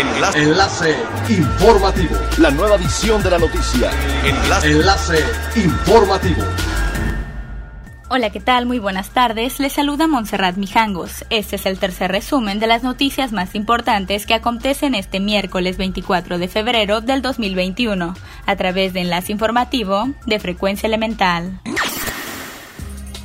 Enlace. Enlace informativo. La nueva edición de la noticia. Enlace. Enlace informativo. Hola, ¿qué tal? Muy buenas tardes. Les saluda Montserrat Mijangos. Este es el tercer resumen de las noticias más importantes que acontecen este miércoles 24 de febrero del 2021, a través de Enlace Informativo de Frecuencia Elemental.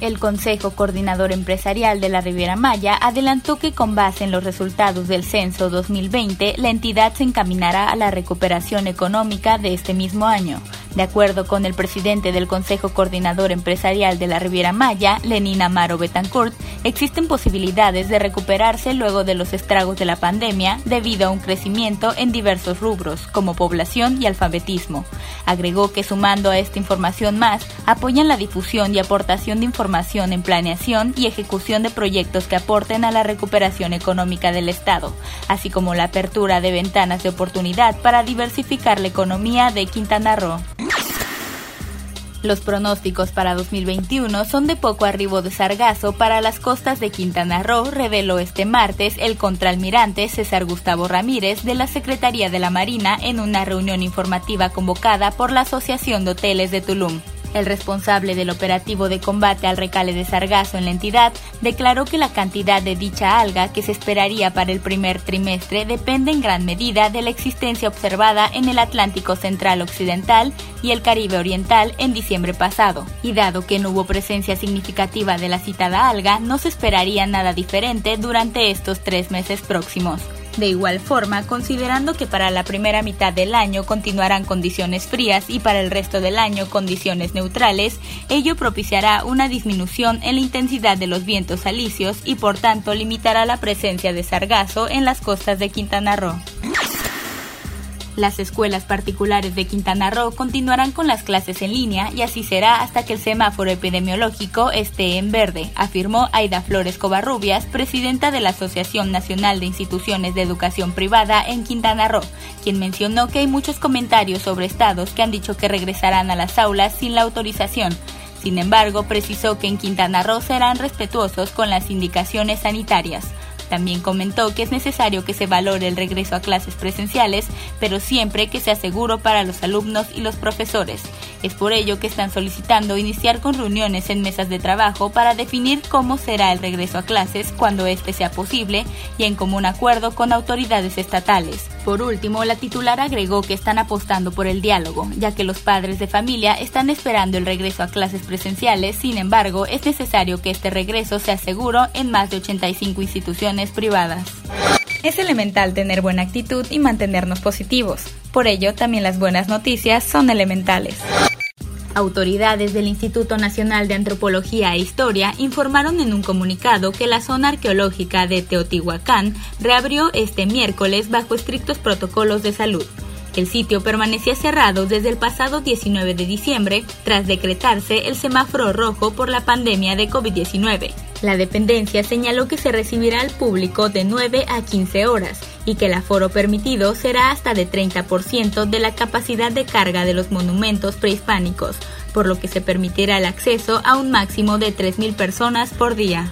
El Consejo Coordinador Empresarial de la Riviera Maya adelantó que con base en los resultados del censo 2020, la entidad se encaminará a la recuperación económica de este mismo año. De acuerdo con el presidente del Consejo Coordinador Empresarial de la Riviera Maya, Lenín Amaro Betancourt, existen posibilidades de recuperarse luego de los estragos de la pandemia debido a un crecimiento en diversos rubros, como población y alfabetismo. Agregó que sumando a esta información más, apoyan la difusión y aportación de información en planeación y ejecución de proyectos que aporten a la recuperación económica del Estado, así como la apertura de ventanas de oportunidad para diversificar la economía de Quintana Roo. Los pronósticos para 2021 son de poco arribo de sargazo para las costas de Quintana Roo, reveló este martes el contraalmirante César Gustavo Ramírez de la Secretaría de la Marina en una reunión informativa convocada por la Asociación de Hoteles de Tulum. El responsable del operativo de combate al recale de sargazo en la entidad declaró que la cantidad de dicha alga que se esperaría para el primer trimestre depende en gran medida de la existencia observada en el Atlántico Central Occidental y el Caribe Oriental en diciembre pasado, y dado que no hubo presencia significativa de la citada alga, no se esperaría nada diferente durante estos tres meses próximos. De igual forma, considerando que para la primera mitad del año continuarán condiciones frías y para el resto del año condiciones neutrales, ello propiciará una disminución en la intensidad de los vientos alisios y por tanto limitará la presencia de sargazo en las costas de Quintana Roo. Las escuelas particulares de Quintana Roo continuarán con las clases en línea y así será hasta que el semáforo epidemiológico esté en verde, afirmó Aida Flores Covarrubias, presidenta de la Asociación Nacional de Instituciones de Educación Privada en Quintana Roo, quien mencionó que hay muchos comentarios sobre estados que han dicho que regresarán a las aulas sin la autorización. Sin embargo, precisó que en Quintana Roo serán respetuosos con las indicaciones sanitarias. También comentó que es necesario que se valore el regreso a clases presenciales, pero siempre que sea seguro para los alumnos y los profesores. Es por ello que están solicitando iniciar con reuniones en mesas de trabajo para definir cómo será el regreso a clases cuando éste sea posible y en común acuerdo con autoridades estatales. Por último, la titular agregó que están apostando por el diálogo, ya que los padres de familia están esperando el regreso a clases presenciales, sin embargo, es necesario que este regreso sea seguro en más de 85 instituciones privadas. Es elemental tener buena actitud y mantenernos positivos. Por ello, también las buenas noticias son elementales. Autoridades del Instituto Nacional de Antropología e Historia informaron en un comunicado que la zona arqueológica de Teotihuacán reabrió este miércoles bajo estrictos protocolos de salud. El sitio permanecía cerrado desde el pasado 19 de diciembre tras decretarse el semáforo rojo por la pandemia de COVID-19. La dependencia señaló que se recibirá al público de 9 a 15 horas y que el aforo permitido será hasta de 30% de la capacidad de carga de los monumentos prehispánicos, por lo que se permitirá el acceso a un máximo de 3.000 personas por día.